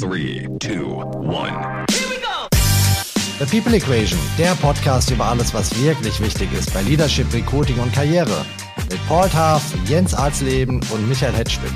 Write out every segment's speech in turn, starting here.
Three, two, one. The People Equation, der Podcast über alles, was wirklich wichtig ist bei Leadership, Recruiting und Karriere. Mit Paul Taff, Jens Arzleben und Michael Hetschwin.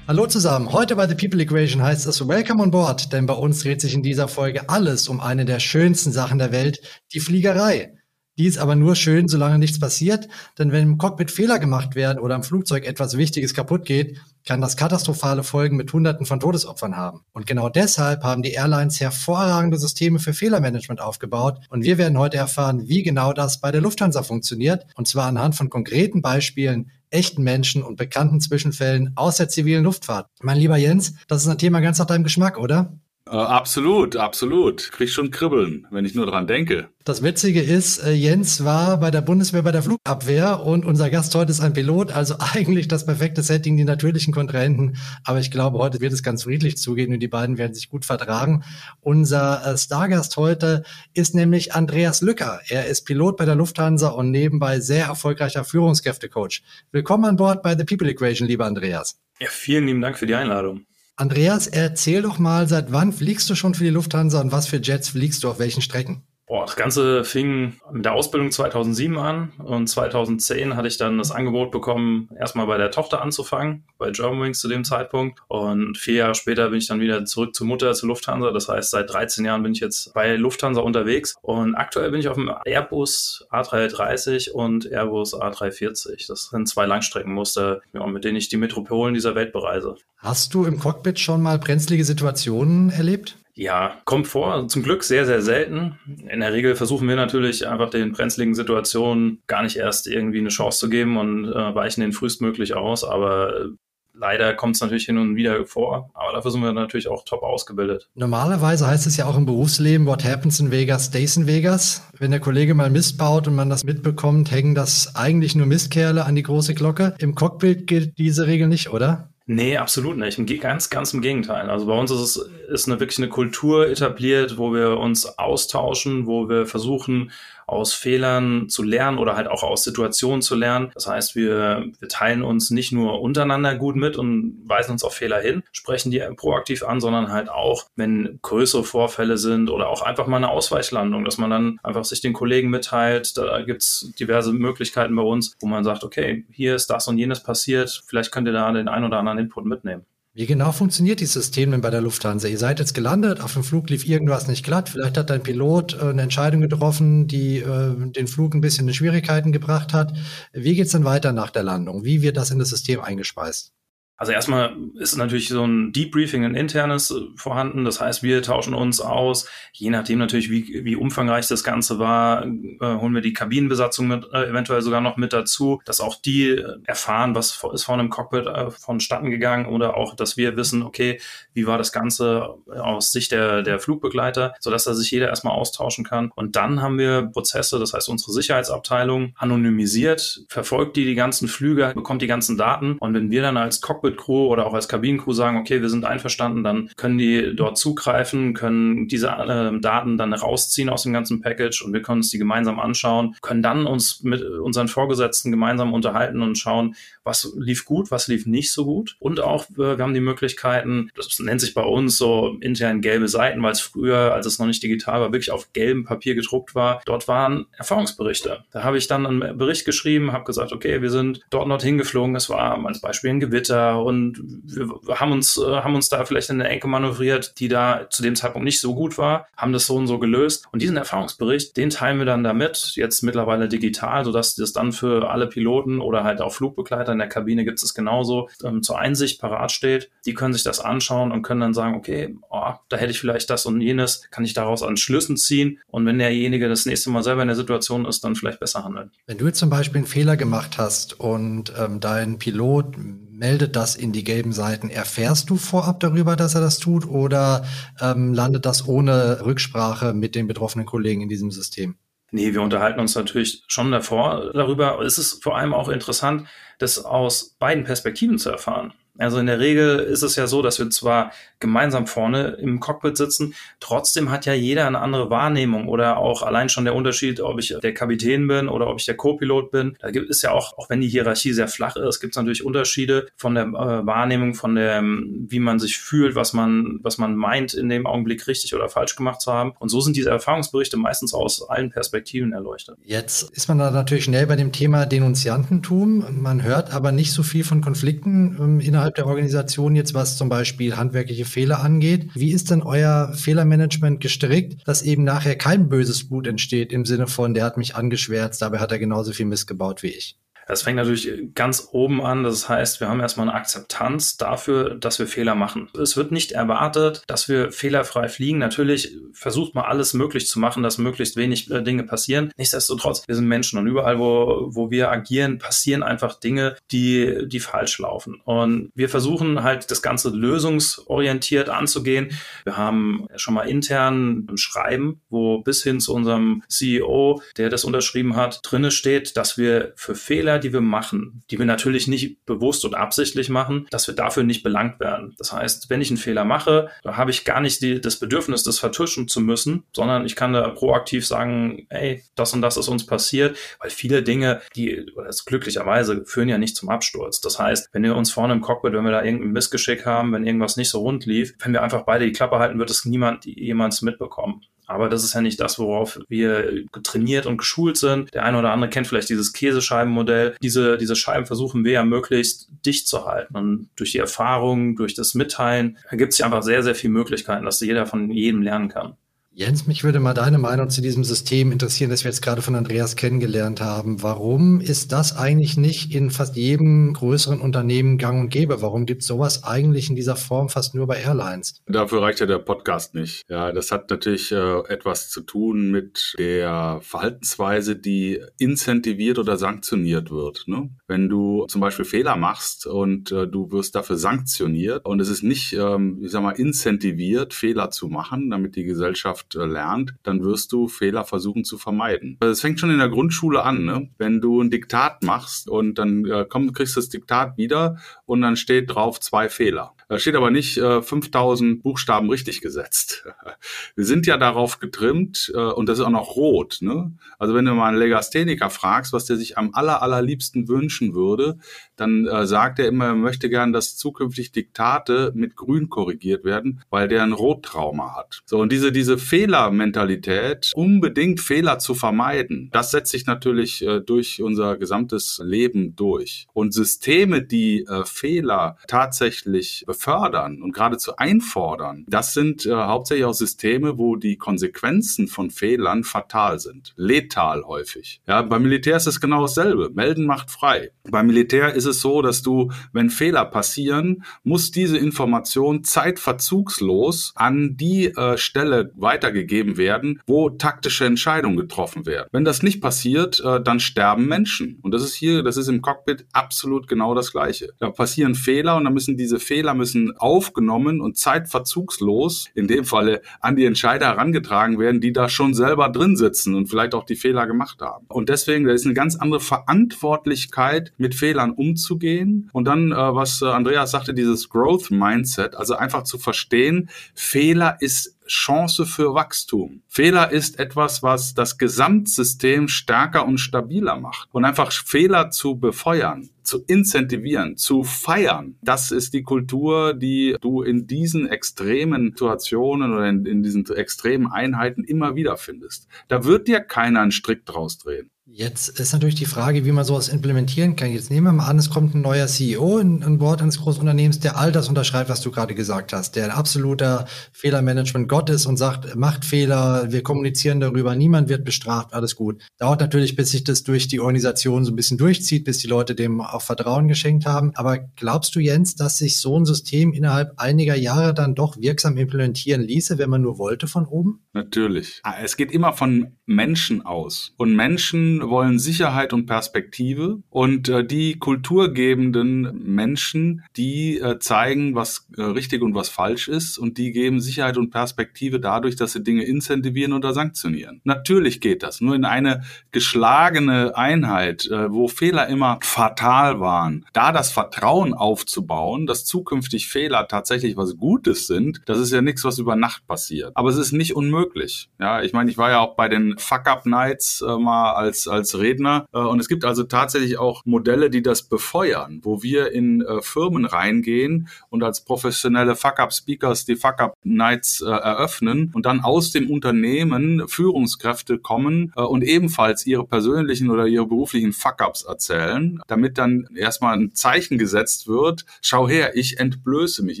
Hallo zusammen, heute bei The People Equation heißt es Welcome on Board, denn bei uns dreht sich in dieser Folge alles um eine der schönsten Sachen der Welt, die Fliegerei. Die ist aber nur schön, solange nichts passiert, denn wenn im Cockpit Fehler gemacht werden oder im Flugzeug etwas Wichtiges kaputt geht, kann das katastrophale Folgen mit Hunderten von Todesopfern haben. Und genau deshalb haben die Airlines hervorragende Systeme für Fehlermanagement aufgebaut und wir werden heute erfahren, wie genau das bei der Lufthansa funktioniert und zwar anhand von konkreten Beispielen, echten Menschen und bekannten Zwischenfällen aus der zivilen Luftfahrt. Mein lieber Jens, das ist ein Thema ganz nach deinem Geschmack, oder? Äh, absolut, absolut. Krieg schon Kribbeln, wenn ich nur dran denke. Das Witzige ist, äh, Jens war bei der Bundeswehr bei der Flugabwehr und unser Gast heute ist ein Pilot, also eigentlich das perfekte Setting, die natürlichen Kontrahenten. Aber ich glaube, heute wird es ganz friedlich zugehen und die beiden werden sich gut vertragen. Unser äh, Stargast heute ist nämlich Andreas Lücker. Er ist Pilot bei der Lufthansa und nebenbei sehr erfolgreicher Führungskräftecoach. Willkommen an Bord bei The People Equation, lieber Andreas. Ja, vielen lieben Dank für die Einladung. Andreas, erzähl doch mal, seit wann fliegst du schon für die Lufthansa und was für Jets fliegst du auf welchen Strecken? Boah, das Ganze fing mit der Ausbildung 2007 an und 2010 hatte ich dann das Angebot bekommen, erstmal bei der Tochter anzufangen, bei Germanwings zu dem Zeitpunkt. Und vier Jahre später bin ich dann wieder zurück zur Mutter, zur Lufthansa. Das heißt, seit 13 Jahren bin ich jetzt bei Lufthansa unterwegs und aktuell bin ich auf dem Airbus A330 und Airbus A340. Das sind zwei Langstreckenmuster, ja, mit denen ich die Metropolen dieser Welt bereise. Hast du im Cockpit schon mal brenzlige Situationen erlebt? Ja, kommt vor. Zum Glück sehr, sehr selten. In der Regel versuchen wir natürlich einfach den brenzligen Situationen gar nicht erst irgendwie eine Chance zu geben und äh, weichen den frühestmöglich aus. Aber leider kommt es natürlich hin und wieder vor. Aber dafür sind wir natürlich auch top ausgebildet. Normalerweise heißt es ja auch im Berufsleben, what happens in Vegas stays in Vegas. Wenn der Kollege mal Mist baut und man das mitbekommt, hängen das eigentlich nur Mistkerle an die große Glocke. Im Cockpit gilt diese Regel nicht, oder? Nee, absolut nicht. Ganz, ganz im Gegenteil. Also bei uns ist es ist eine, wirklich eine Kultur etabliert, wo wir uns austauschen, wo wir versuchen, aus Fehlern zu lernen oder halt auch aus Situationen zu lernen. Das heißt, wir, wir teilen uns nicht nur untereinander gut mit und weisen uns auf Fehler hin, sprechen die proaktiv an, sondern halt auch, wenn größere Vorfälle sind oder auch einfach mal eine Ausweichlandung, dass man dann einfach sich den Kollegen mitteilt. Da gibt's diverse Möglichkeiten bei uns, wo man sagt, okay, hier ist das und jenes passiert, vielleicht könnt ihr da den ein oder anderen Input mitnehmen. Wie genau funktioniert dieses System denn bei der Lufthansa? Ihr seid jetzt gelandet, auf dem Flug lief irgendwas nicht glatt, vielleicht hat dein Pilot äh, eine Entscheidung getroffen, die äh, den Flug ein bisschen in Schwierigkeiten gebracht hat. Wie geht's dann weiter nach der Landung? Wie wird das in das System eingespeist? Also erstmal ist natürlich so ein Debriefing, ein internes äh, vorhanden. Das heißt, wir tauschen uns aus. Je nachdem natürlich, wie, wie umfangreich das Ganze war, äh, holen wir die Kabinenbesatzung mit, äh, eventuell sogar noch mit dazu, dass auch die äh, erfahren, was ist vorne im Cockpit äh, vonstatten gegangen oder auch, dass wir wissen, okay, wie war das Ganze aus Sicht der, der Flugbegleiter, sodass da sich jeder erstmal austauschen kann. Und dann haben wir Prozesse, das heißt, unsere Sicherheitsabteilung anonymisiert, verfolgt die die ganzen Flüge, bekommt die ganzen Daten. Und wenn wir dann als Cockpit Cockpit-Crew oder auch als Kabinencrew sagen, okay, wir sind einverstanden, dann können die dort zugreifen, können diese äh, Daten dann rausziehen aus dem ganzen Package und wir können uns die gemeinsam anschauen, können dann uns mit unseren Vorgesetzten gemeinsam unterhalten und schauen, was lief gut, was lief nicht so gut. Und auch, äh, wir haben die Möglichkeiten, das nennt sich bei uns so intern gelbe Seiten, weil es früher, als es noch nicht digital war, wirklich auf gelbem Papier gedruckt war. Dort waren Erfahrungsberichte. Da habe ich dann einen Bericht geschrieben, habe gesagt, okay, wir sind dort und dorthin geflogen. Es war als Beispiel ein Gewitter und wir haben uns, äh, haben uns da vielleicht in eine Ecke manövriert, die da zu dem Zeitpunkt nicht so gut war, haben das so und so gelöst. Und diesen Erfahrungsbericht, den teilen wir dann damit, jetzt mittlerweile digital, sodass das dann für alle Piloten oder halt auch Flugbegleiter in der Kabine gibt es genauso ähm, zur Einsicht parat steht. Die können sich das anschauen und können dann sagen, okay, oh, da hätte ich vielleicht das und jenes, kann ich daraus an Schlüssen ziehen. Und wenn derjenige das nächste Mal selber in der Situation ist, dann vielleicht besser handeln. Wenn du jetzt zum Beispiel einen Fehler gemacht hast und ähm, dein Pilot meldet das in die gelben Seiten. Erfährst du vorab darüber, dass er das tut oder ähm, landet das ohne Rücksprache mit den betroffenen Kollegen in diesem System? Nee, wir unterhalten uns natürlich schon davor darüber. Es ist vor allem auch interessant, das aus beiden Perspektiven zu erfahren. Also in der Regel ist es ja so, dass wir zwar gemeinsam vorne im Cockpit sitzen, trotzdem hat ja jeder eine andere Wahrnehmung oder auch allein schon der Unterschied, ob ich der Kapitän bin oder ob ich der Co-Pilot bin. Da gibt es ja auch, auch wenn die Hierarchie sehr flach ist, gibt es natürlich Unterschiede von der äh, Wahrnehmung, von der, wie man sich fühlt, was man, was man meint, in dem Augenblick richtig oder falsch gemacht zu haben. Und so sind diese Erfahrungsberichte meistens aus allen Perspektiven erleuchtet. Jetzt ist man da natürlich schnell bei dem Thema Denunziantentum. Man hört aber nicht so viel von Konflikten ähm, innerhalb der Organisation jetzt, was zum Beispiel handwerkliche Fehler angeht. Wie ist denn euer Fehlermanagement gestrickt, dass eben nachher kein böses Blut entsteht im Sinne von, der hat mich angeschwärzt, dabei hat er genauso viel Mist gebaut wie ich? Das fängt natürlich ganz oben an. Das heißt, wir haben erstmal eine Akzeptanz dafür, dass wir Fehler machen. Es wird nicht erwartet, dass wir fehlerfrei fliegen. Natürlich versucht man alles möglich zu machen, dass möglichst wenig äh, Dinge passieren. Nichtsdestotrotz, wir sind Menschen und überall, wo, wo wir agieren, passieren einfach Dinge, die, die falsch laufen. Und wir versuchen halt das Ganze lösungsorientiert anzugehen. Wir haben schon mal intern ein Schreiben, wo bis hin zu unserem CEO, der das unterschrieben hat, drinne steht, dass wir für Fehler, die wir machen, die wir natürlich nicht bewusst und absichtlich machen, dass wir dafür nicht belangt werden. Das heißt, wenn ich einen Fehler mache, da habe ich gar nicht die, das Bedürfnis, das vertuschen zu müssen, sondern ich kann da proaktiv sagen, ey, das und das ist uns passiert, weil viele Dinge, die, oder das glücklicherweise, führen ja nicht zum Absturz. Das heißt, wenn wir uns vorne im Cockpit, wenn wir da irgendein Missgeschick haben, wenn irgendwas nicht so rund lief, wenn wir einfach beide die Klappe halten, wird es niemand jemals mitbekommen. Aber das ist ja nicht das, worauf wir trainiert und geschult sind. Der eine oder andere kennt vielleicht dieses Käsescheibenmodell. Diese, diese Scheiben versuchen wir ja möglichst dicht zu halten. Und durch die Erfahrung, durch das Mitteilen ergibt sich einfach sehr, sehr viele Möglichkeiten, dass jeder von jedem lernen kann. Jens, mich würde mal deine Meinung zu diesem System interessieren, das wir jetzt gerade von Andreas kennengelernt haben. Warum ist das eigentlich nicht in fast jedem größeren Unternehmen gang und gäbe? Warum gibt es sowas eigentlich in dieser Form fast nur bei Airlines? Dafür reicht ja der Podcast nicht. Ja, das hat natürlich äh, etwas zu tun mit der Verhaltensweise, die incentiviert oder sanktioniert wird. Ne? Wenn du zum Beispiel Fehler machst und äh, du wirst dafür sanktioniert und es ist nicht, ähm, ich sag mal, incentiviert, Fehler zu machen, damit die Gesellschaft Gesellschaft äh, lernt, dann wirst du Fehler versuchen zu vermeiden. Es fängt schon in der Grundschule an, ne? wenn du ein Diktat machst und dann äh, komm, kriegst du das Diktat wieder und dann steht drauf zwei Fehler. Da steht aber nicht äh, 5000 Buchstaben richtig gesetzt. Wir sind ja darauf getrimmt äh, und das ist auch noch rot. Ne? Also wenn du mal einen Legastheniker fragst, was der sich am aller, allerliebsten wünschen würde, dann äh, sagt er immer, er möchte gern, dass zukünftig Diktate mit grün korrigiert werden, weil der ein Rottrauma hat. So, und diese, diese Fehlermentalität, unbedingt Fehler zu vermeiden, das setzt sich natürlich äh, durch unser gesamtes Leben durch. Und Systeme, die äh, Fehler tatsächlich fördern und geradezu einfordern, das sind äh, hauptsächlich auch Systeme, wo die Konsequenzen von Fehlern fatal sind. Letal häufig. Ja, beim Militär ist es genau dasselbe. Melden macht frei. Beim Militär ist es so, dass du, wenn Fehler passieren, muss diese Information zeitverzugslos an die äh, Stelle weitergegeben werden, wo taktische Entscheidungen getroffen werden. Wenn das nicht passiert, äh, dann sterben Menschen. Und das ist hier, das ist im Cockpit absolut genau das Gleiche. Da passieren Fehler und dann müssen diese Fehler müssen müssen aufgenommen und zeitverzugslos, in dem Falle an die Entscheider herangetragen werden, die da schon selber drin sitzen und vielleicht auch die Fehler gemacht haben. Und deswegen, da ist eine ganz andere Verantwortlichkeit, mit Fehlern umzugehen. Und dann, äh, was Andreas sagte, dieses Growth Mindset, also einfach zu verstehen, Fehler ist Chance für Wachstum. Fehler ist etwas, was das Gesamtsystem stärker und stabiler macht. Und einfach Fehler zu befeuern, zu incentivieren, zu feiern, das ist die Kultur, die du in diesen extremen Situationen oder in, in diesen extremen Einheiten immer wieder findest. Da wird dir keiner einen Strick draus drehen. Jetzt ist natürlich die Frage, wie man sowas implementieren kann. Jetzt nehmen wir mal an, es kommt ein neuer CEO an Bord eines großen Unternehmens, der all das unterschreibt, was du gerade gesagt hast, der ein absoluter Fehlermanagement-Gott ist und sagt, macht Fehler, wir kommunizieren darüber, niemand wird bestraft, alles gut. Dauert natürlich, bis sich das durch die Organisation so ein bisschen durchzieht, bis die Leute dem auch Vertrauen geschenkt haben. Aber glaubst du, Jens, dass sich so ein System innerhalb einiger Jahre dann doch wirksam implementieren ließe, wenn man nur wollte von oben? Natürlich. Es geht immer von Menschen aus. Und Menschen Wollen Sicherheit und Perspektive und äh, die kulturgebenden Menschen, die äh, zeigen, was äh, richtig und was falsch ist und die geben Sicherheit und Perspektive dadurch, dass sie Dinge incentivieren oder sanktionieren. Natürlich geht das. Nur in eine geschlagene Einheit, äh, wo Fehler immer fatal waren, da das Vertrauen aufzubauen, dass zukünftig Fehler tatsächlich was Gutes sind, das ist ja nichts, was über Nacht passiert. Aber es ist nicht unmöglich. Ja, ich meine, ich war ja auch bei den Fuck-Up-Nights äh, mal als, als Redner äh, und es gibt also tatsächlich auch Modelle, die das befeuern, wo wir in äh, Firmen reingehen und als professionelle Fuck-Up-Speakers die Fuck-Up-Nights äh, eröffnen und dann aus dem Unternehmen Führungskräfte kommen und ebenfalls ihre persönlichen oder ihre beruflichen Fuck-Ups erzählen, damit dann erstmal ein Zeichen gesetzt wird, schau her, ich entblöße mich,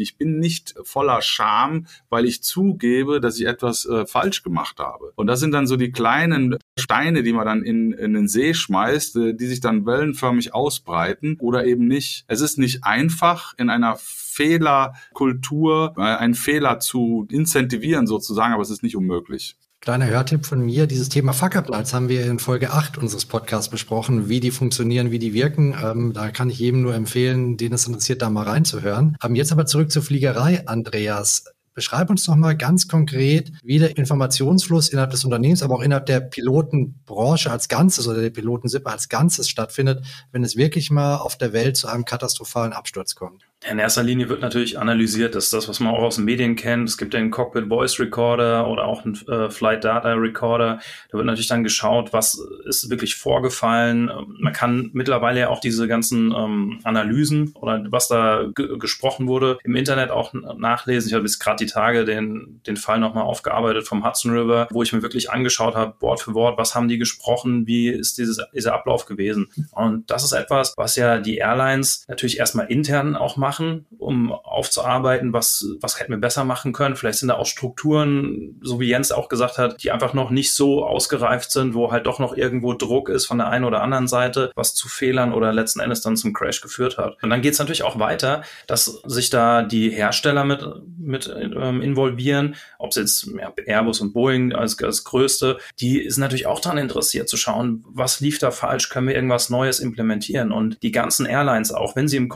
ich bin nicht voller Scham, weil ich zugebe, dass ich etwas falsch gemacht habe. Und das sind dann so die kleinen Steine, die man dann in, in den See schmeißt, äh, die sich dann wellenförmig ausbreiten oder eben nicht. Es ist nicht einfach in einer Fehlerkultur, äh, einen Fehler zu incentivieren sozusagen, aber es ist nicht unmöglich. Kleiner Hörtipp von mir, dieses Thema Fuck-Up-Lights haben wir in Folge 8 unseres Podcasts besprochen, wie die funktionieren, wie die wirken. Ähm, da kann ich jedem nur empfehlen, den es interessiert, da mal reinzuhören. Haben jetzt aber zurück zur Fliegerei, Andreas. Beschreib uns doch mal ganz konkret, wie der Informationsfluss innerhalb des Unternehmens, aber auch innerhalb der Pilotenbranche als Ganzes oder der Pilotensippe als Ganzes stattfindet, wenn es wirklich mal auf der Welt zu einem katastrophalen Absturz kommt. In erster Linie wird natürlich analysiert, das ist das, was man auch aus den Medien kennt. Es gibt den Cockpit Voice Recorder oder auch einen äh, Flight Data Recorder. Da wird natürlich dann geschaut, was ist wirklich vorgefallen. Man kann mittlerweile ja auch diese ganzen ähm, Analysen oder was da gesprochen wurde im Internet auch nachlesen. Ich habe jetzt gerade die Tage den, den Fall nochmal aufgearbeitet vom Hudson River, wo ich mir wirklich angeschaut habe, Wort für Wort, was haben die gesprochen, wie ist dieses, dieser Ablauf gewesen. Und das ist etwas, was ja die Airlines natürlich erstmal intern auch machen machen, um aufzuarbeiten, was, was hätten wir besser machen können. Vielleicht sind da auch Strukturen, so wie Jens auch gesagt hat, die einfach noch nicht so ausgereift sind, wo halt doch noch irgendwo Druck ist von der einen oder anderen Seite, was zu Fehlern oder letzten Endes dann zum Crash geführt hat. Und dann geht es natürlich auch weiter, dass sich da die Hersteller mit, mit ähm, involvieren, ob es jetzt Airbus und Boeing als, als größte, die sind natürlich auch daran interessiert zu schauen, was lief da falsch, können wir irgendwas Neues implementieren. Und die ganzen Airlines, auch wenn sie im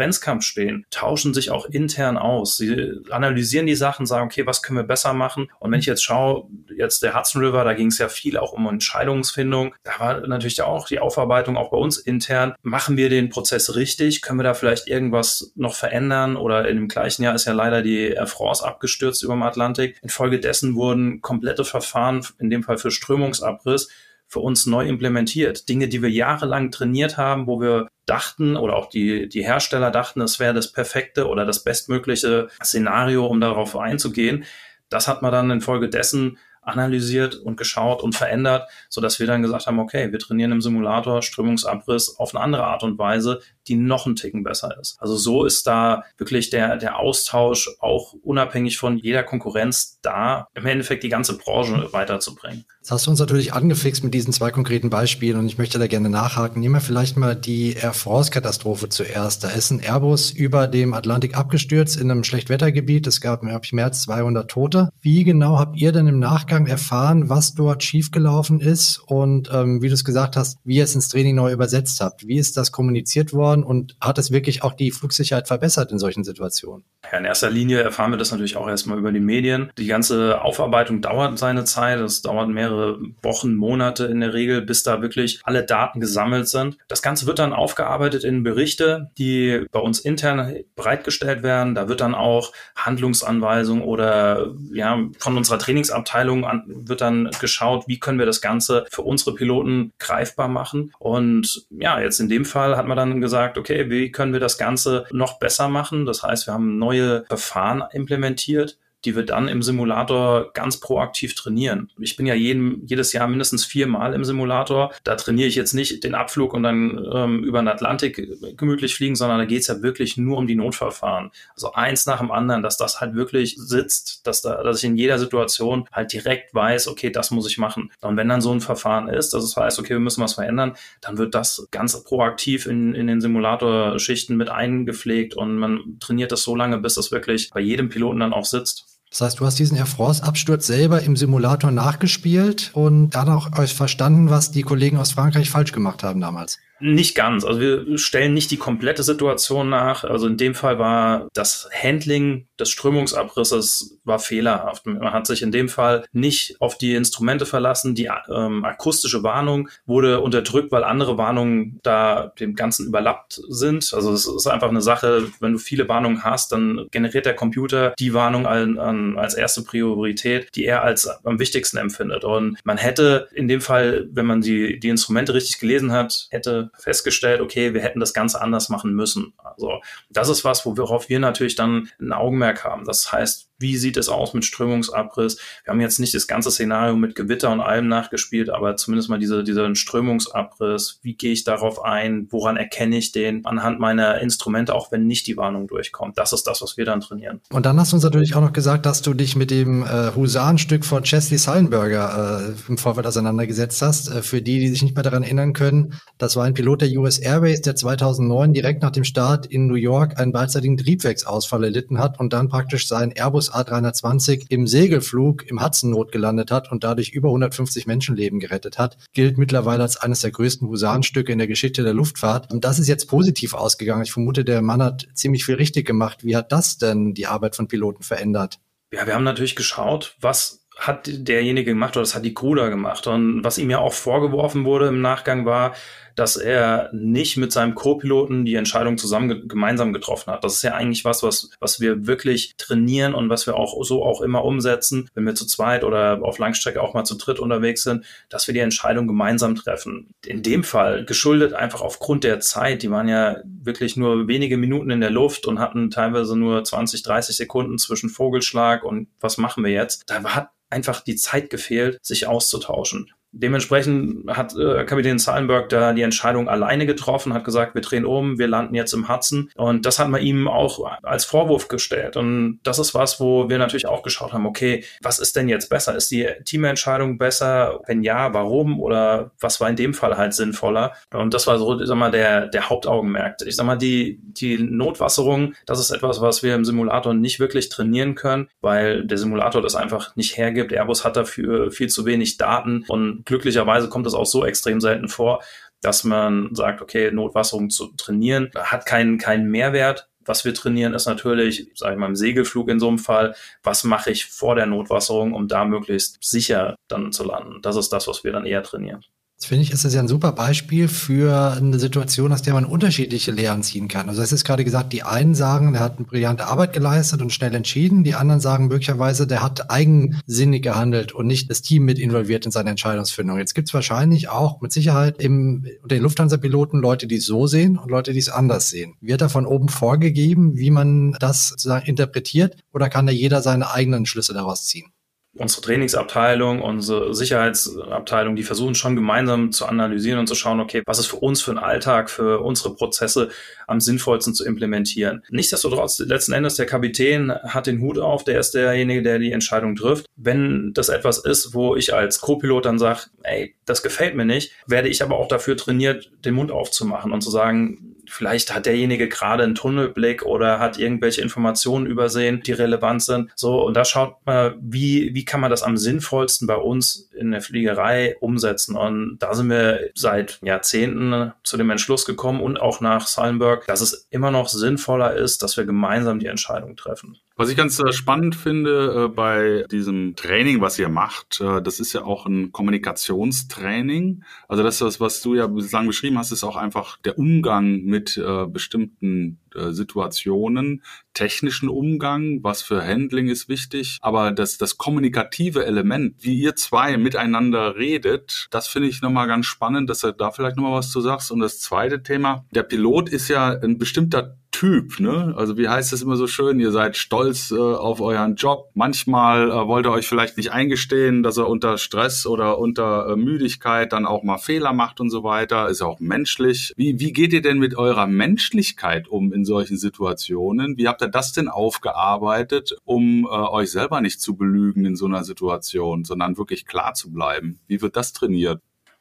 Konkurrenzkampf stehen, tauschen sich auch intern aus. Sie analysieren die Sachen, sagen, okay, was können wir besser machen? Und wenn ich jetzt schaue, jetzt der Hudson River, da ging es ja viel auch um Entscheidungsfindung. Da war natürlich auch die Aufarbeitung auch bei uns intern. Machen wir den Prozess richtig? Können wir da vielleicht irgendwas noch verändern? Oder in dem gleichen Jahr ist ja leider die Air France abgestürzt über dem Atlantik. Infolgedessen wurden komplette Verfahren, in dem Fall für Strömungsabriss, für uns neu implementiert. Dinge, die wir jahrelang trainiert haben, wo wir dachten oder auch die, die Hersteller dachten, es wäre das perfekte oder das bestmögliche Szenario, um darauf einzugehen. Das hat man dann infolgedessen analysiert und geschaut und verändert, so dass wir dann gesagt haben, okay, wir trainieren im Simulator Strömungsabriss auf eine andere Art und Weise, die noch einen Ticken besser ist. Also so ist da wirklich der, der Austausch auch unabhängig von jeder Konkurrenz da, im Endeffekt die ganze Branche weiterzubringen. Das hast du uns natürlich angefixt mit diesen zwei konkreten Beispielen und ich möchte da gerne nachhaken. Nehmen wir vielleicht mal die Air France-Katastrophe zuerst. Da ist ein Airbus über dem Atlantik abgestürzt in einem Schlechtwettergebiet. Es gab im März 200 Tote. Wie genau habt ihr denn im Nachgang erfahren, was dort schiefgelaufen ist und ähm, wie du es gesagt hast, wie ihr es ins Training neu übersetzt habt? Wie ist das kommuniziert worden und hat es wirklich auch die Flugsicherheit verbessert in solchen Situationen? Ja, in erster Linie erfahren wir das natürlich auch erstmal über die Medien. Die ganze Aufarbeitung dauert seine Zeit. Es dauert mehrere Wochen, Monate in der Regel, bis da wirklich alle Daten gesammelt sind. Das Ganze wird dann aufgearbeitet in Berichte, die bei uns intern bereitgestellt werden. Da wird dann auch Handlungsanweisung oder ja, von unserer Trainingsabteilung an, wird dann geschaut, wie können wir das Ganze für unsere Piloten greifbar machen. Und ja, jetzt in dem Fall hat man dann gesagt, okay, wie können wir das Ganze noch besser machen? Das heißt, wir haben neue Verfahren implementiert die wir dann im Simulator ganz proaktiv trainieren. Ich bin ja jeden, jedes Jahr mindestens viermal im Simulator. Da trainiere ich jetzt nicht den Abflug und dann ähm, über den Atlantik gemütlich fliegen, sondern da geht es ja wirklich nur um die Notverfahren. Also eins nach dem anderen, dass das halt wirklich sitzt, dass, da, dass ich in jeder Situation halt direkt weiß, okay, das muss ich machen. Und wenn dann so ein Verfahren ist, dass es heißt, okay, wir müssen was verändern, dann wird das ganz proaktiv in, in den Simulatorschichten mit eingepflegt und man trainiert das so lange, bis das wirklich bei jedem Piloten dann auch sitzt. Das heißt, du hast diesen Air France-Absturz selber im Simulator nachgespielt und dann auch euch verstanden, was die Kollegen aus Frankreich falsch gemacht haben damals. Nicht ganz. Also wir stellen nicht die komplette Situation nach. Also in dem Fall war das Handling des Strömungsabrisses war fehlerhaft. Man hat sich in dem Fall nicht auf die Instrumente verlassen. Die ähm, akustische Warnung wurde unterdrückt, weil andere Warnungen da dem Ganzen überlappt sind. Also es ist einfach eine Sache, wenn du viele Warnungen hast, dann generiert der Computer die Warnung an, an, als erste Priorität, die er als am wichtigsten empfindet. Und man hätte in dem Fall, wenn man die, die Instrumente richtig gelesen hat, hätte festgestellt, okay, wir hätten das Ganze anders machen müssen. Also das ist was, worauf wir natürlich dann ein Augenmerk haben. Das heißt, wie sieht es aus mit Strömungsabriss? Wir haben jetzt nicht das ganze Szenario mit Gewitter und allem nachgespielt, aber zumindest mal diese, diesen Strömungsabriss. Wie gehe ich darauf ein? Woran erkenne ich den? Anhand meiner Instrumente, auch wenn nicht die Warnung durchkommt. Das ist das, was wir dann trainieren. Und dann hast du uns natürlich auch noch gesagt, dass du dich mit dem äh, Husarenstück von Chesley Sullenberger äh, im Vorfeld auseinandergesetzt hast. Äh, für die, die sich nicht mehr daran erinnern können, das war ein Pilot der US Airways, der 2009 direkt nach dem Start in New York einen beidseitigen Triebwerksausfall erlitten hat und dann praktisch seinen Airbus A320 im Segelflug im Hudson-Not gelandet hat und dadurch über 150 Menschenleben gerettet hat, gilt mittlerweile als eines der größten Husarenstücke in der Geschichte der Luftfahrt. Und das ist jetzt positiv ausgegangen. Ich vermute, der Mann hat ziemlich viel richtig gemacht. Wie hat das denn die Arbeit von Piloten verändert? Ja, wir haben natürlich geschaut, was hat derjenige gemacht oder das hat die Crew da gemacht. Und was ihm ja auch vorgeworfen wurde im Nachgang war, dass er nicht mit seinem Co-Piloten die Entscheidung zusammen gemeinsam getroffen hat. Das ist ja eigentlich was, was, was wir wirklich trainieren und was wir auch so auch immer umsetzen, wenn wir zu zweit oder auf Langstrecke auch mal zu dritt unterwegs sind, dass wir die Entscheidung gemeinsam treffen. In dem Fall geschuldet einfach aufgrund der Zeit, die waren ja wirklich nur wenige Minuten in der Luft und hatten teilweise nur 20, 30 Sekunden zwischen Vogelschlag und was machen wir jetzt? Da hat einfach die Zeit gefehlt, sich auszutauschen. Dementsprechend hat äh, Kapitän Zahlenberg da die Entscheidung alleine getroffen, hat gesagt, wir drehen um, wir landen jetzt im Hudson. Und das hat man ihm auch als Vorwurf gestellt. Und das ist was, wo wir natürlich auch geschaut haben, okay, was ist denn jetzt besser? Ist die Teamentscheidung besser? Wenn ja, warum? Oder was war in dem Fall halt sinnvoller? Und das war so, ich sag mal, der, der Hauptaugenmerk. Ich sag mal, die, die Notwasserung, das ist etwas, was wir im Simulator nicht wirklich trainieren können, weil der Simulator das einfach nicht hergibt. Airbus hat dafür viel zu wenig Daten und glücklicherweise kommt es auch so extrem selten vor, dass man sagt, okay, Notwasserung zu trainieren hat keinen, keinen Mehrwert. Was wir trainieren, ist natürlich, sage ich mal, im Segelflug in so einem Fall, was mache ich vor der Notwasserung, um da möglichst sicher dann zu landen. Das ist das, was wir dann eher trainieren. Das finde ich, ist das ja ein super Beispiel für eine Situation, aus der man unterschiedliche Lehren ziehen kann. Also es ist gerade gesagt, die einen sagen, der hat eine brillante Arbeit geleistet und schnell entschieden. Die anderen sagen möglicherweise, der hat eigensinnig gehandelt und nicht das Team mit involviert in seine Entscheidungsfindung. Jetzt gibt es wahrscheinlich auch mit Sicherheit im, unter den Lufthansa-Piloten Leute, die es so sehen und Leute, die es anders sehen. Wird da von oben vorgegeben, wie man das interpretiert oder kann da jeder seine eigenen Schlüsse daraus ziehen? Unsere Trainingsabteilung, unsere Sicherheitsabteilung, die versuchen schon gemeinsam zu analysieren und zu schauen, okay, was ist für uns für einen Alltag, für unsere Prozesse am sinnvollsten zu implementieren. Nichtsdestotrotz, letzten Endes, der Kapitän hat den Hut auf, der ist derjenige, der die Entscheidung trifft. Wenn das etwas ist, wo ich als Co-Pilot dann sage, ey, das gefällt mir nicht, werde ich aber auch dafür trainiert, den Mund aufzumachen und zu sagen, vielleicht hat derjenige gerade einen Tunnelblick oder hat irgendwelche Informationen übersehen, die relevant sind. So, und da schaut man, wie, wie kann man das am sinnvollsten bei uns in der Fliegerei umsetzen. Und da sind wir seit Jahrzehnten zu dem Entschluss gekommen und auch nach Sallenberg, dass es immer noch sinnvoller ist, dass wir gemeinsam die Entscheidung treffen. Was ich ganz äh, spannend finde äh, bei diesem Training, was ihr macht, äh, das ist ja auch ein Kommunikationstraining. Also das, ist was du ja bislang beschrieben hast, ist auch einfach der Umgang mit äh, bestimmten äh, Situationen, technischen Umgang, was für Handling ist wichtig, aber das, das kommunikative Element, wie ihr zwei miteinander redet, das finde ich nochmal ganz spannend, dass du da vielleicht nochmal was zu sagst. Und das zweite Thema, der Pilot ist ja ein bestimmter Typ, ne? Also wie heißt es immer so schön, ihr seid stolz äh, auf euren Job. Manchmal äh, wollt ihr euch vielleicht nicht eingestehen, dass er unter Stress oder unter äh, Müdigkeit dann auch mal Fehler macht und so weiter. Ist ja auch menschlich. Wie, wie geht ihr denn mit eurer Menschlichkeit um in solchen Situationen? Wie habt ihr das denn aufgearbeitet, um äh, euch selber nicht zu belügen in so einer Situation, sondern wirklich klar zu bleiben? Wie wird das trainiert?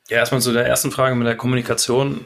Ja, erstmal zu der ersten Frage mit der Kommunikation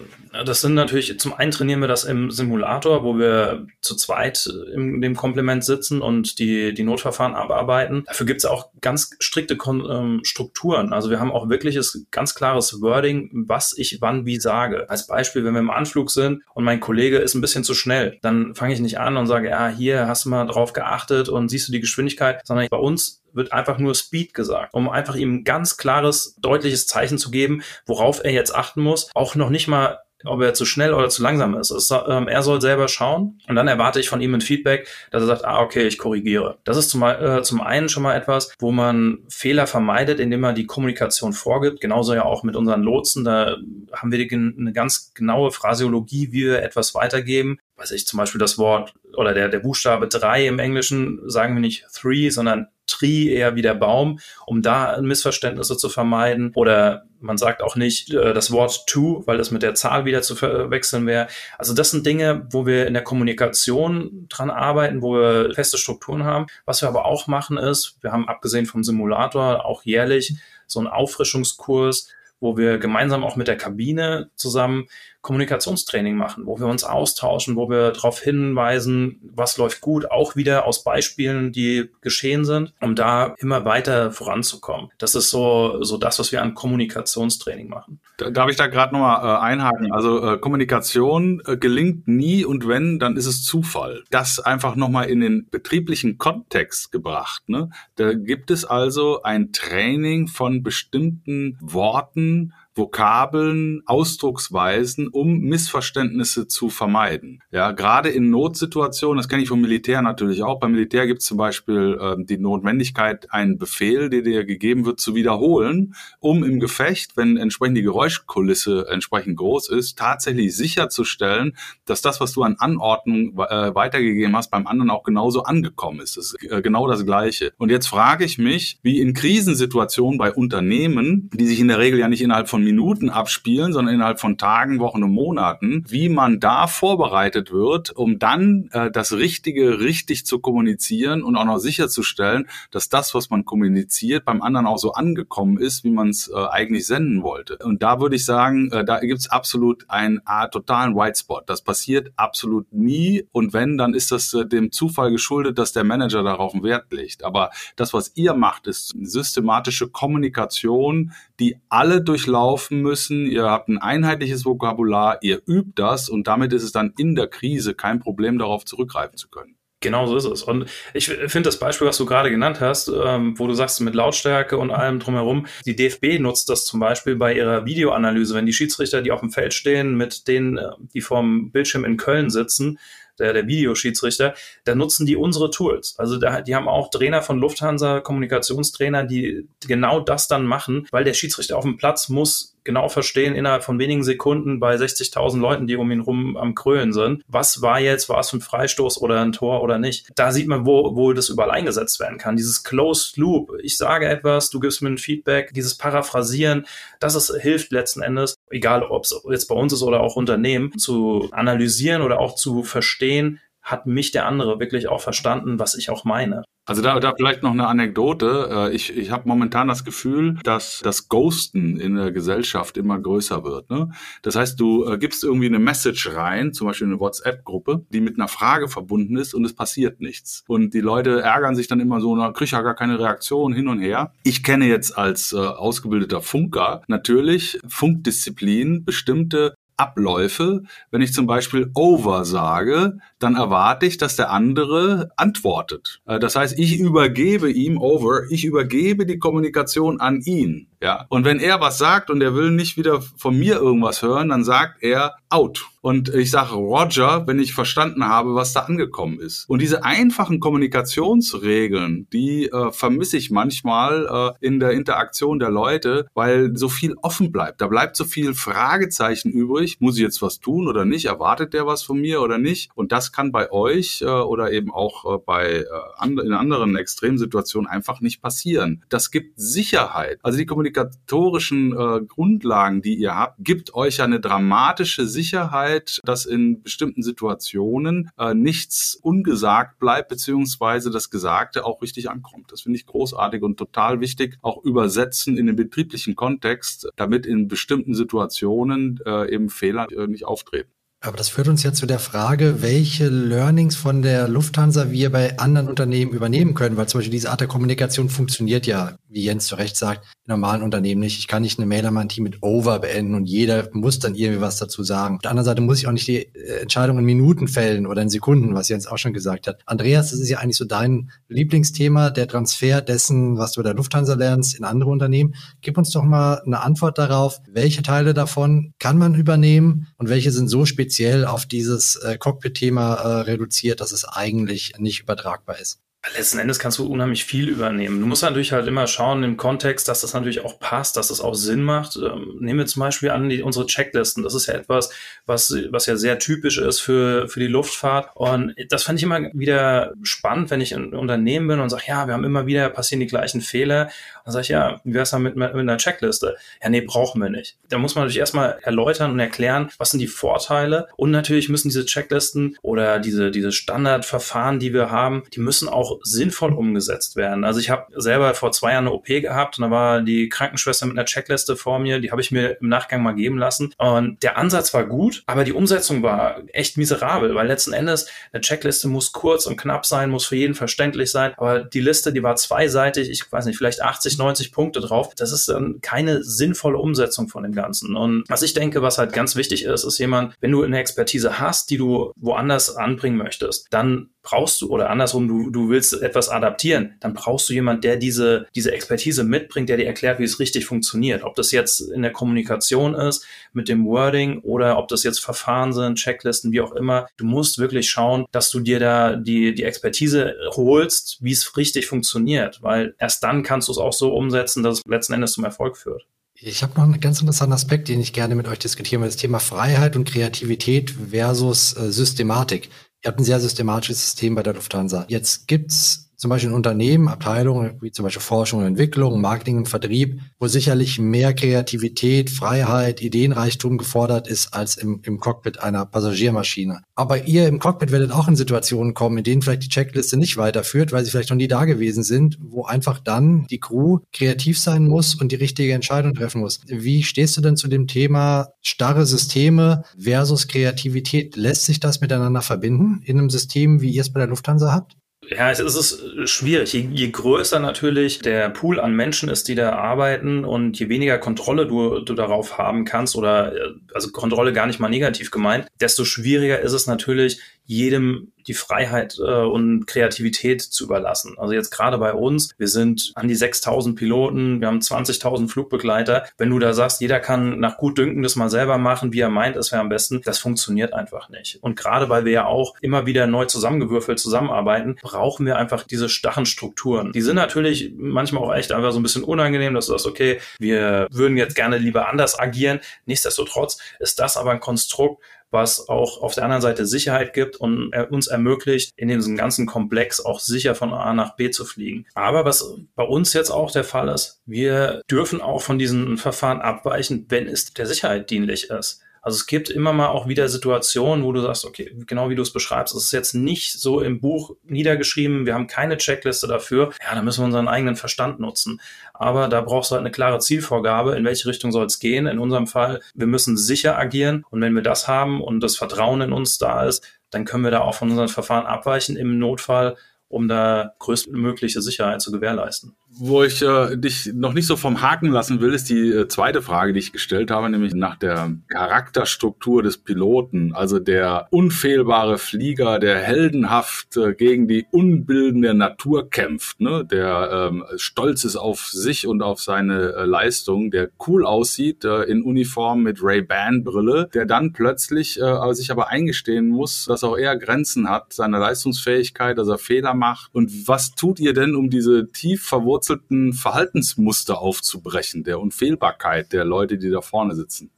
Das sind natürlich, zum einen trainieren wir das im Simulator, wo wir zu zweit in dem Komplement sitzen und die, die Notverfahren abarbeiten. Dafür gibt es auch ganz strikte Kon ähm, Strukturen. Also wir haben auch wirkliches, ganz klares Wording, was ich wann wie sage. Als Beispiel, wenn wir im Anflug sind und mein Kollege ist ein bisschen zu schnell, dann fange ich nicht an und sage, ja, hier hast du mal drauf geachtet und siehst du die Geschwindigkeit, sondern bei uns wird einfach nur Speed gesagt, um einfach ihm ganz klares, deutliches Zeichen zu geben, worauf er jetzt achten muss. Auch noch nicht mal ob er zu schnell oder zu langsam ist. Es, ähm, er soll selber schauen und dann erwarte ich von ihm ein Feedback, dass er sagt, ah, okay, ich korrigiere. Das ist zum, äh, zum einen schon mal etwas, wo man Fehler vermeidet, indem man die Kommunikation vorgibt. Genauso ja auch mit unseren Lotsen. Da haben wir die, eine ganz genaue Phraseologie, wie wir etwas weitergeben. Weiß ich, zum Beispiel das Wort oder der, der Buchstabe drei im Englischen sagen wir nicht three, sondern Tree eher wie der Baum, um da Missverständnisse zu vermeiden. Oder man sagt auch nicht äh, das Wort to, weil das mit der Zahl wieder zu verwechseln wäre. Also das sind Dinge, wo wir in der Kommunikation dran arbeiten, wo wir feste Strukturen haben. Was wir aber auch machen ist, wir haben abgesehen vom Simulator auch jährlich so einen Auffrischungskurs, wo wir gemeinsam auch mit der Kabine zusammen Kommunikationstraining machen, wo wir uns austauschen, wo wir darauf hinweisen, was läuft gut, auch wieder aus Beispielen, die geschehen sind, um da immer weiter voranzukommen. Das ist so, so das, was wir an Kommunikationstraining machen. Darf ich da gerade nochmal äh, einhaken? Also äh, Kommunikation äh, gelingt nie und wenn, dann ist es Zufall. Das einfach nochmal in den betrieblichen Kontext gebracht. Ne? Da gibt es also ein Training von bestimmten Worten, Vokabeln, Ausdrucksweisen, um Missverständnisse zu vermeiden. Ja, gerade in Notsituationen, das kenne ich vom Militär natürlich auch. Beim Militär gibt es zum Beispiel äh, die Notwendigkeit, einen Befehl, der dir gegeben wird, zu wiederholen, um im Gefecht, wenn entsprechend die Geräuschkulisse entsprechend groß ist, tatsächlich sicherzustellen, dass das, was du an Anordnung äh, weitergegeben hast, beim anderen auch genauso angekommen ist. Das ist äh, genau das Gleiche. Und jetzt frage ich mich, wie in Krisensituationen bei Unternehmen, die sich in der Regel ja nicht innerhalb von Minuten abspielen, sondern innerhalb von Tagen, Wochen und Monaten, wie man da vorbereitet wird, um dann äh, das Richtige richtig zu kommunizieren und auch noch sicherzustellen, dass das, was man kommuniziert, beim anderen auch so angekommen ist, wie man es äh, eigentlich senden wollte. Und da würde ich sagen, äh, da gibt es absolut einen äh, totalen White Spot. Das passiert absolut nie. Und wenn, dann ist das äh, dem Zufall geschuldet, dass der Manager darauf einen Wert legt. Aber das, was ihr macht, ist systematische Kommunikation, die alle durchlaufen laufen müssen, ihr habt ein einheitliches Vokabular, ihr übt das und damit ist es dann in der Krise kein Problem, darauf zurückgreifen zu können. Genau so ist es. Und ich finde das Beispiel, was du gerade genannt hast, ähm, wo du sagst, mit Lautstärke und allem drumherum, die DFB nutzt das zum Beispiel bei ihrer Videoanalyse, wenn die Schiedsrichter, die auf dem Feld stehen, mit denen, äh, die vorm Bildschirm in Köln sitzen, der, der Videoschiedsrichter, da nutzen die unsere Tools. Also da, die haben auch Trainer von Lufthansa, Kommunikationstrainer, die genau das dann machen, weil der Schiedsrichter auf dem Platz muss genau verstehen innerhalb von wenigen Sekunden bei 60.000 Leuten, die um ihn rum am Krölen sind, was war jetzt, war es ein Freistoß oder ein Tor oder nicht. Da sieht man, wo, wo das überall eingesetzt werden kann. Dieses Closed Loop. Ich sage etwas, du gibst mir ein Feedback, dieses Paraphrasieren, das ist, hilft letzten Endes, egal ob es jetzt bei uns ist oder auch Unternehmen, zu analysieren oder auch zu verstehen, hat mich der andere wirklich auch verstanden, was ich auch meine. Also da, da vielleicht noch eine Anekdote. Äh, ich, ich habe momentan das Gefühl, dass das Ghosten in der Gesellschaft immer größer wird. Ne? Das heißt, du äh, gibst irgendwie eine Message rein, zum Beispiel eine WhatsApp-Gruppe, die mit einer Frage verbunden ist und es passiert nichts. Und die Leute ärgern sich dann immer so, na, krieg ja gar keine Reaktion hin und her. Ich kenne jetzt als äh, ausgebildeter Funker natürlich Funkdisziplin bestimmte Abläufe. Wenn ich zum Beispiel over sage, dann erwarte ich, dass der andere antwortet. Äh, das heißt, ich übergebe ihm over, ich übergebe die Kommunikation an ihn. Ja. Und wenn er was sagt und er will nicht wieder von mir irgendwas hören, dann sagt er out. Und ich sage Roger, wenn ich verstanden habe, was da angekommen ist. Und diese einfachen Kommunikationsregeln, die äh, vermisse ich manchmal äh, in der Interaktion der Leute, weil so viel offen bleibt. Da bleibt so viel Fragezeichen übrig. Muss ich jetzt was tun oder nicht? Erwartet der was von mir oder nicht? Und das kann bei euch äh, oder eben auch äh, bei äh, and in anderen Extremsituationen einfach nicht passieren. Das gibt Sicherheit. Also die Kommunikation kommunikatorischen äh, Grundlagen, die ihr habt, gibt euch eine dramatische Sicherheit, dass in bestimmten Situationen äh, nichts ungesagt bleibt, beziehungsweise das Gesagte auch richtig ankommt. Das finde ich großartig und total wichtig, auch übersetzen in den betrieblichen Kontext, damit in bestimmten Situationen äh, eben Fehler äh, nicht auftreten. Aber das führt uns jetzt zu der Frage, welche Learnings von der Lufthansa wir bei anderen Unternehmen übernehmen können, weil zum Beispiel diese Art der Kommunikation funktioniert ja, wie Jens zu Recht sagt, in normalen Unternehmen nicht. Ich kann nicht eine Mail an mein Team mit Over beenden und jeder muss dann irgendwie was dazu sagen. Auf der anderen Seite muss ich auch nicht die äh, Entscheidung in Minuten fällen oder in Sekunden, was Jens auch schon gesagt hat. Andreas, das ist ja eigentlich so dein Lieblingsthema, der Transfer dessen, was du bei der Lufthansa lernst, in andere Unternehmen. Gib uns doch mal eine Antwort darauf, welche Teile davon kann man übernehmen und welche sind so speziell speziell auf dieses äh, Cockpit-Thema äh, reduziert, dass es eigentlich nicht übertragbar ist. Letzten Endes kannst du unheimlich viel übernehmen. Du musst natürlich halt immer schauen im Kontext, dass das natürlich auch passt, dass das auch Sinn macht. Ähm, nehmen wir zum Beispiel an die, unsere Checklisten. Das ist ja etwas, was, was ja sehr typisch ist für, für die Luftfahrt. Und das fand ich immer wieder spannend, wenn ich in Unternehmen bin und sage, ja, wir haben immer wieder passieren die gleichen Fehler. Dann sage ich, ja, wie wär's dann mit, mit einer Checkliste? Ja, nee, brauchen wir nicht. Da muss man natürlich erstmal erläutern und erklären, was sind die Vorteile. Und natürlich müssen diese Checklisten oder diese, diese Standardverfahren, die wir haben, die müssen auch sinnvoll umgesetzt werden. Also ich habe selber vor zwei Jahren eine OP gehabt und da war die Krankenschwester mit einer Checkliste vor mir, die habe ich mir im Nachgang mal geben lassen. Und der Ansatz war gut, aber die Umsetzung war echt miserabel, weil letzten Endes eine Checkliste muss kurz und knapp sein, muss für jeden verständlich sein. Aber die Liste, die war zweiseitig, ich weiß nicht, vielleicht 80, 90 Punkte drauf. Das ist dann keine sinnvolle Umsetzung von dem Ganzen. Und was ich denke, was halt ganz wichtig ist, ist jemand, wenn du eine Expertise hast, die du woanders anbringen möchtest, dann brauchst du, oder andersrum, du, du willst etwas adaptieren, dann brauchst du jemand, der diese, diese Expertise mitbringt, der dir erklärt, wie es richtig funktioniert. Ob das jetzt in der Kommunikation ist, mit dem Wording oder ob das jetzt Verfahren sind, Checklisten, wie auch immer. Du musst wirklich schauen, dass du dir da die, die Expertise holst, wie es richtig funktioniert, weil erst dann kannst du es auch so umsetzen, dass es letzten Endes zum Erfolg führt. Ich habe noch einen ganz interessanten Aspekt, den ich gerne mit euch diskutieren will. Das Thema Freiheit und Kreativität versus äh, Systematik. Ihr habt ein sehr systematisches System bei der Lufthansa. Jetzt gibt's zum Beispiel in Unternehmen, Abteilungen wie zum Beispiel Forschung und Entwicklung, Marketing und Vertrieb, wo sicherlich mehr Kreativität, Freiheit, Ideenreichtum gefordert ist als im, im Cockpit einer Passagiermaschine. Aber ihr im Cockpit werdet auch in Situationen kommen, in denen vielleicht die Checkliste nicht weiterführt, weil sie vielleicht noch nie da gewesen sind, wo einfach dann die Crew kreativ sein muss und die richtige Entscheidung treffen muss. Wie stehst du denn zu dem Thema starre Systeme versus Kreativität? Lässt sich das miteinander verbinden in einem System, wie ihr es bei der Lufthansa habt? Ja, es ist schwierig. Je, je, größer natürlich der Pool an Menschen ist, die da arbeiten und je weniger Kontrolle du, du darauf haben kannst oder also Kontrolle gar nicht mal negativ gemeint, desto schwieriger ist es natürlich, jedem die Freiheit äh, und Kreativität zu überlassen. Also jetzt gerade bei uns, wir sind an die 6000 Piloten, wir haben 20.000 Flugbegleiter. Wenn du da sagst, jeder kann nach Gutdünken das mal selber machen, wie er meint, es wäre am besten, das funktioniert einfach nicht. Und gerade weil wir ja auch immer wieder neu zusammengewürfelt zusammenarbeiten, brauchen wir einfach diese starren Strukturen. Die sind natürlich manchmal auch echt einfach so ein bisschen unangenehm, dass du sagst, okay, wir würden jetzt gerne lieber anders agieren. Nichtsdestotrotz ist das aber ein Konstrukt, was auch auf der anderen Seite Sicherheit gibt und uns ermöglicht, in diesem ganzen Komplex auch sicher von A nach B zu fliegen. Aber was bei uns jetzt auch der Fall ist, wir dürfen auch von diesen Verfahren abweichen, wenn es der Sicherheit dienlich ist. Also es gibt immer mal auch wieder Situationen, wo du sagst, okay, genau wie du es beschreibst, es ist jetzt nicht so im Buch niedergeschrieben, wir haben keine Checkliste dafür, ja, da müssen wir unseren eigenen Verstand nutzen. Aber da brauchst du halt eine klare Zielvorgabe, in welche Richtung soll es gehen. In unserem Fall, wir müssen sicher agieren und wenn wir das haben und das Vertrauen in uns da ist, dann können wir da auch von unseren Verfahren abweichen im Notfall, um da größtmögliche Sicherheit zu gewährleisten wo ich äh, dich noch nicht so vom Haken lassen will, ist die äh, zweite Frage, die ich gestellt habe, nämlich nach der Charakterstruktur des Piloten, also der unfehlbare Flieger, der heldenhaft äh, gegen die Unbilden der Natur kämpft, ne? der ähm, stolz ist auf sich und auf seine äh, Leistung, der cool aussieht äh, in Uniform mit Ray-Ban-Brille, der dann plötzlich äh, sich aber eingestehen muss, dass auch er Grenzen hat, seine Leistungsfähigkeit, dass er Fehler macht. Und was tut ihr denn, um diese tief verwurzelten verwurzelten Verhaltensmuster aufzubrechen, der Unfehlbarkeit der Leute, die da vorne sitzen.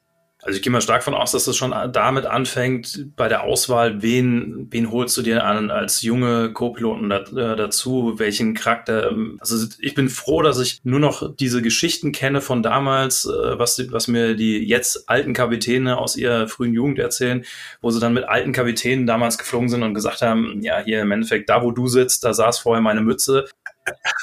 Also ich gehe mal stark von aus, dass es schon damit anfängt, bei der Auswahl, wen, wen holst du dir an als junge Co-Piloten da, äh, dazu, welchen Charakter. Ähm, also ich bin froh, dass ich nur noch diese Geschichten kenne von damals, äh, was, was mir die jetzt alten Kapitäne aus ihrer frühen Jugend erzählen, wo sie dann mit alten Kapitänen damals geflogen sind und gesagt haben, ja, hier im Endeffekt, da wo du sitzt, da saß vorher meine Mütze.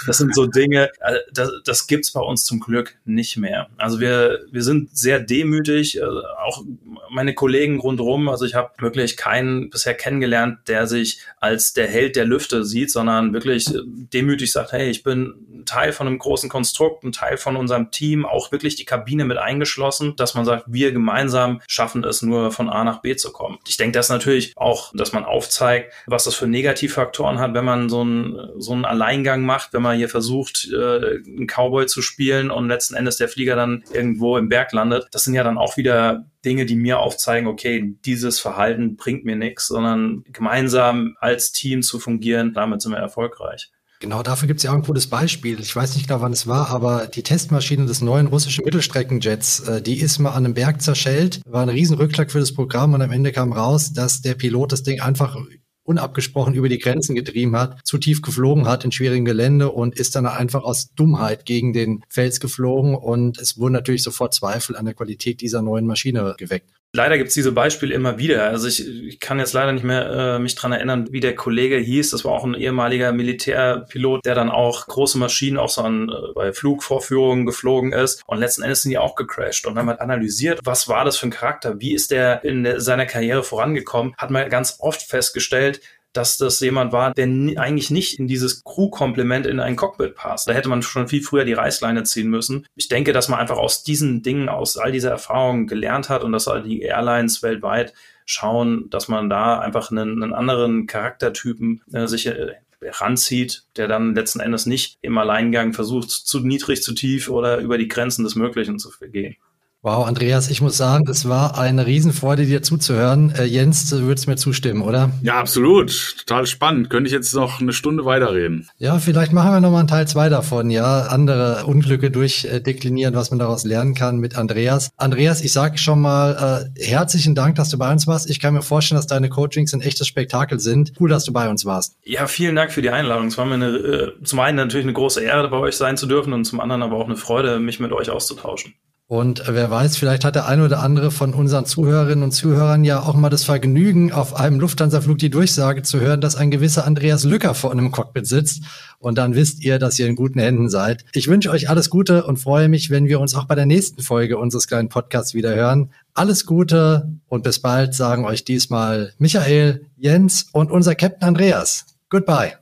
Das sind so Dinge, äh, das, das gibt's bei uns zum Glück nicht mehr. Also wir, wir sind sehr demütig, äh, auch meine Kollegen rundherum. Also ich habe wirklich keinen bisher kennengelernt, der sich als der Held der Lüfte sieht, sondern wirklich demütig sagt, hey, ich bin Teil von einem großen Konstrukt, ein Teil von unserem Team, auch wirklich die Kabine mit eingeschlossen, dass man sagt, wir gemeinsam schaffen es nur von A nach B zu kommen. Ich denke, das natürlich auch, dass man aufzeigt, was das für Negativfaktoren hat, wenn man so einen, so einen Alleingang macht, wenn man hier versucht, äh, einen Cowboy zu spielen und letzten Endes der Flieger dann irgendwo im Berg landet. Das sind ja dann auch wieder Dinge, die mir aufzeigen, okay, dieses Verhalten bringt mir nichts, sondern gemeinsam als Team zu fungieren, damit sind wir erfolgreich. Genau dafür gibt es ja auch ein gutes Beispiel. Ich weiß nicht genau, wann es war, aber die Testmaschine des neuen russischen Mittelstreckenjets, äh, die ist mal an einem Berg zerschellt, war ein Riesenrückschlag für das Programm und am Ende kam raus, dass der Pilot das Ding einfach unabgesprochen über die Grenzen getrieben hat, zu tief geflogen hat in schwierigem Gelände und ist dann einfach aus Dummheit gegen den Fels geflogen und es wurden natürlich sofort Zweifel an der Qualität dieser neuen Maschine geweckt. Leider gibt's diese Beispiele immer wieder. Also ich, ich kann jetzt leider nicht mehr äh, mich dran erinnern, wie der Kollege hieß. Das war auch ein ehemaliger Militärpilot, der dann auch große Maschinen auch so an, äh, bei Flugvorführungen geflogen ist. Und letzten Endes sind die auch gecrashed. Und dann hat man analysiert, was war das für ein Charakter? Wie ist der in seiner Karriere vorangekommen? Hat man ganz oft festgestellt, dass das jemand war, der eigentlich nicht in dieses Crew-Komplement in ein Cockpit passt. Da hätte man schon viel früher die Reißleine ziehen müssen. Ich denke, dass man einfach aus diesen Dingen, aus all dieser Erfahrung gelernt hat und dass die Airlines weltweit schauen, dass man da einfach einen, einen anderen Charaktertypen äh, sich äh, ranzieht, der dann letzten Endes nicht im Alleingang versucht, zu niedrig, zu tief oder über die Grenzen des Möglichen zu gehen. Wow, Andreas, ich muss sagen, es war eine Riesenfreude, dir zuzuhören. Äh, Jens, du würdest mir zustimmen, oder? Ja, absolut. Total spannend. Könnte ich jetzt noch eine Stunde weiterreden. Ja, vielleicht machen wir noch mal einen Teil zwei davon, ja. Andere Unglücke durchdeklinieren, was man daraus lernen kann mit Andreas. Andreas, ich sage schon mal äh, herzlichen Dank, dass du bei uns warst. Ich kann mir vorstellen, dass deine Coachings ein echtes Spektakel sind. Cool, dass du bei uns warst. Ja, vielen Dank für die Einladung. Es war mir eine, äh, zum einen natürlich eine große Ehre, bei euch sein zu dürfen und zum anderen aber auch eine Freude, mich mit euch auszutauschen. Und wer weiß, vielleicht hat der eine oder andere von unseren Zuhörerinnen und Zuhörern ja auch mal das Vergnügen, auf einem Lufthansa-Flug die Durchsage zu hören, dass ein gewisser Andreas Lücker vor einem Cockpit sitzt. Und dann wisst ihr, dass ihr in guten Händen seid. Ich wünsche euch alles Gute und freue mich, wenn wir uns auch bei der nächsten Folge unseres kleinen Podcasts wieder hören. Alles Gute und bis bald sagen euch diesmal Michael, Jens und unser Captain Andreas. Goodbye.